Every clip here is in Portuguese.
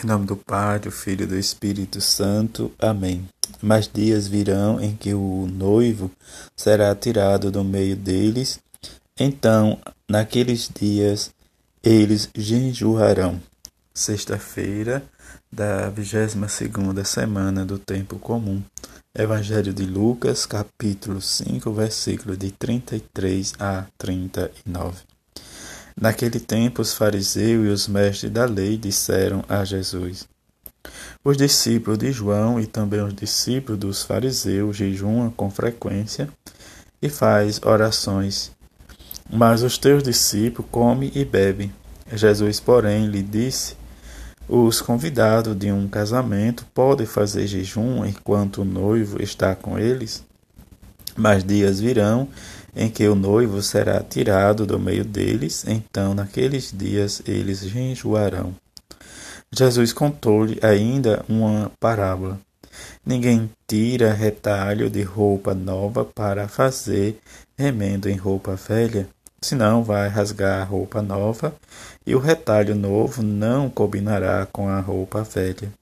Em nome do Pai, do Filho e do Espírito Santo. Amém. Mas dias virão em que o noivo será tirado do meio deles. Então, naqueles dias, eles jejuarão. Sexta-feira da 22 segunda semana do tempo comum. Evangelho de Lucas, capítulo 5, versículo de 33 a 39. Naquele tempo, os fariseus e os mestres da lei disseram a Jesus: Os discípulos de João e também os discípulos dos fariseus jejuam com frequência e faz orações, mas os teus discípulos comem e bebem. Jesus, porém, lhe disse: Os convidados de um casamento podem fazer jejum enquanto o noivo está com eles? Mas dias virão em que o noivo será tirado do meio deles, então naqueles dias eles jejuarão. Jesus contou-lhe ainda uma parábola. Ninguém tira retalho de roupa nova para fazer remendo em roupa velha, senão vai rasgar a roupa nova, e o retalho novo não combinará com a roupa velha.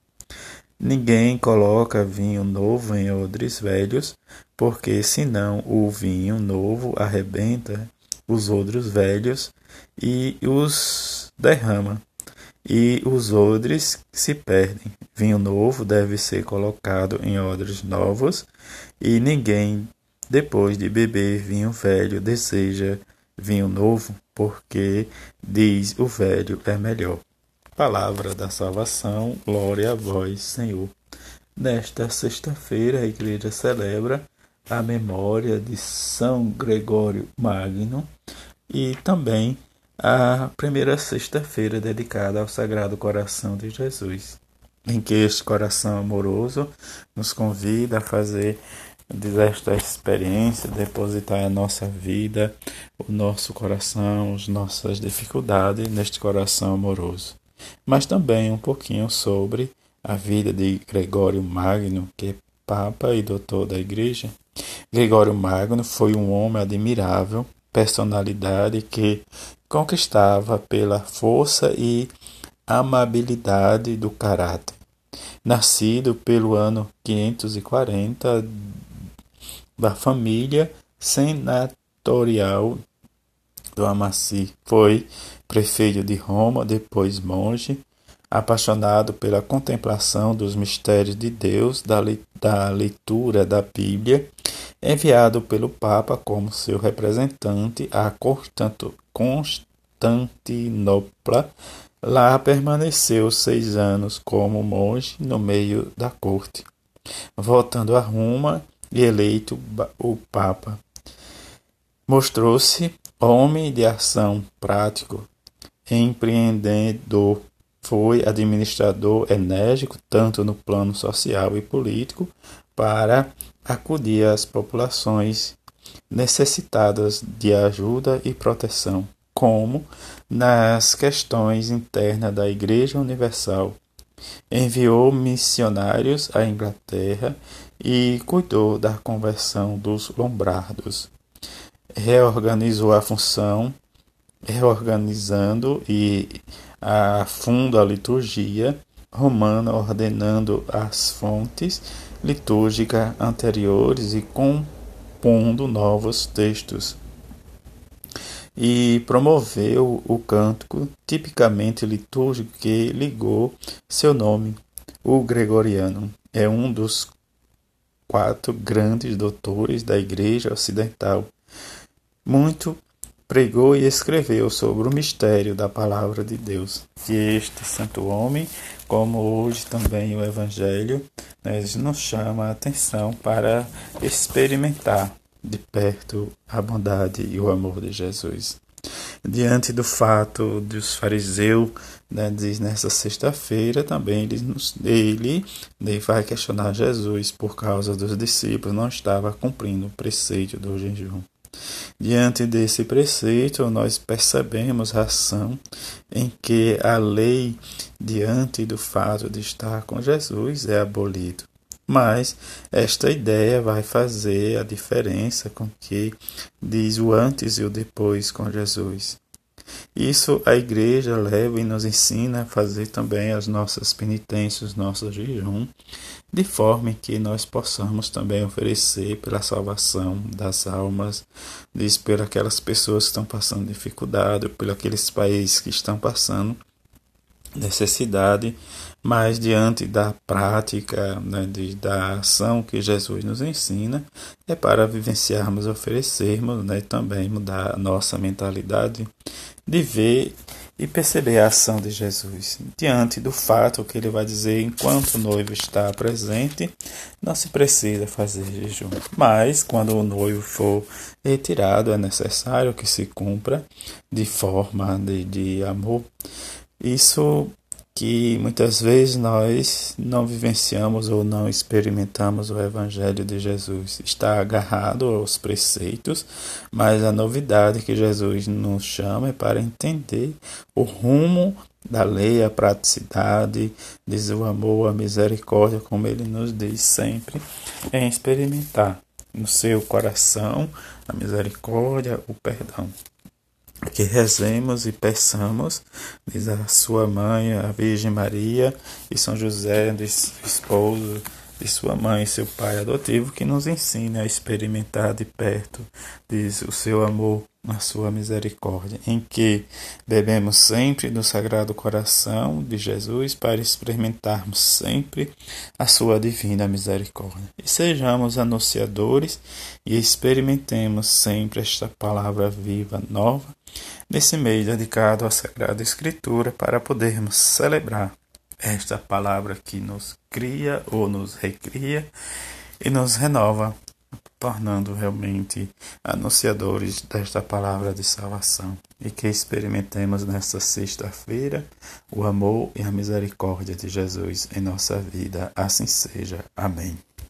Ninguém coloca vinho novo em odres velhos, porque senão o vinho novo arrebenta os odres velhos e os derrama, e os odres se perdem. Vinho novo deve ser colocado em odres novos, e ninguém, depois de beber vinho velho, deseja vinho novo, porque, diz o velho, é melhor. Palavra da salvação, glória a vós, Senhor. Nesta sexta-feira, a igreja celebra a memória de São Gregório Magno e também a primeira sexta-feira dedicada ao Sagrado Coração de Jesus, em que este coração amoroso nos convida a fazer desta experiência, depositar a nossa vida, o nosso coração, as nossas dificuldades neste coração amoroso mas também um pouquinho sobre a vida de Gregório Magno, que é Papa e Doutor da Igreja. Gregório Magno foi um homem admirável, personalidade que conquistava pela força e amabilidade do caráter. Nascido pelo ano 540 da família senatorial do Amaci, foi prefeito de Roma, depois monge, apaixonado pela contemplação dos mistérios de Deus, da, da leitura da Bíblia, enviado pelo Papa como seu representante a Constantinopla, lá permaneceu seis anos como monge no meio da corte. Voltando a Roma e eleito o Papa, mostrou-se homem de ação prático, empreendedor, foi administrador enérgico tanto no plano social e político para acudir às populações necessitadas de ajuda e proteção, como nas questões internas da Igreja Universal. Enviou missionários à Inglaterra e cuidou da conversão dos lombardos. Reorganizou a função reorganizando e fundo a liturgia romana, ordenando as fontes litúrgicas anteriores e compondo novos textos. E promoveu o cântico tipicamente litúrgico que ligou seu nome, o gregoriano. É um dos quatro grandes doutores da Igreja Ocidental, muito pregou e escreveu sobre o mistério da palavra de Deus. E este santo homem, como hoje também o Evangelho, né, nos chama a atenção para experimentar de perto a bondade e o amor de Jesus. Diante do fato dos fariseus, né, diz nessa sexta-feira também ele, ele, ele vai questionar Jesus por causa dos discípulos não estava cumprindo o preceito do jejum. Diante desse preceito, nós percebemos a ação em que a lei, diante do fato de estar com Jesus, é abolido. Mas esta ideia vai fazer a diferença com que diz o antes e o depois com Jesus. Isso a igreja leva e nos ensina a fazer também as nossas penitências, nossos jejum, de forma que nós possamos também oferecer pela salvação das almas, diz por aquelas pessoas que estão passando dificuldade, por aqueles países que estão passando necessidade, mas diante da prática, né, de, da ação que Jesus nos ensina, é para vivenciarmos, oferecermos, né, também mudar a nossa mentalidade de ver e perceber a ação de Jesus. Diante do fato que ele vai dizer, enquanto o noivo está presente, não se precisa fazer jejum. Mas, quando o noivo for retirado, é necessário que se cumpra de forma de, de amor. Isso que muitas vezes nós não vivenciamos ou não experimentamos o Evangelho de Jesus. Está agarrado aos preceitos, mas a novidade que Jesus nos chama é para entender o rumo da lei, a praticidade, diz o amor, a misericórdia, como ele nos diz sempre, é experimentar no seu coração a misericórdia, o perdão que rezemos e peçamos, diz a sua mãe, a Virgem Maria e São José, esposo de sua mãe e seu pai adotivo, que nos ensine a experimentar de perto, diz o seu amor, a sua misericórdia, em que bebemos sempre do Sagrado Coração de Jesus para experimentarmos sempre a sua divina misericórdia. E sejamos anunciadores e experimentemos sempre esta palavra viva, nova, nesse mês dedicado à Sagrada Escritura, para podermos celebrar esta palavra que nos cria ou nos recria e nos renova, tornando realmente anunciadores desta palavra de salvação. E que experimentemos nesta sexta-feira o amor e a misericórdia de Jesus em nossa vida. Assim seja. Amém.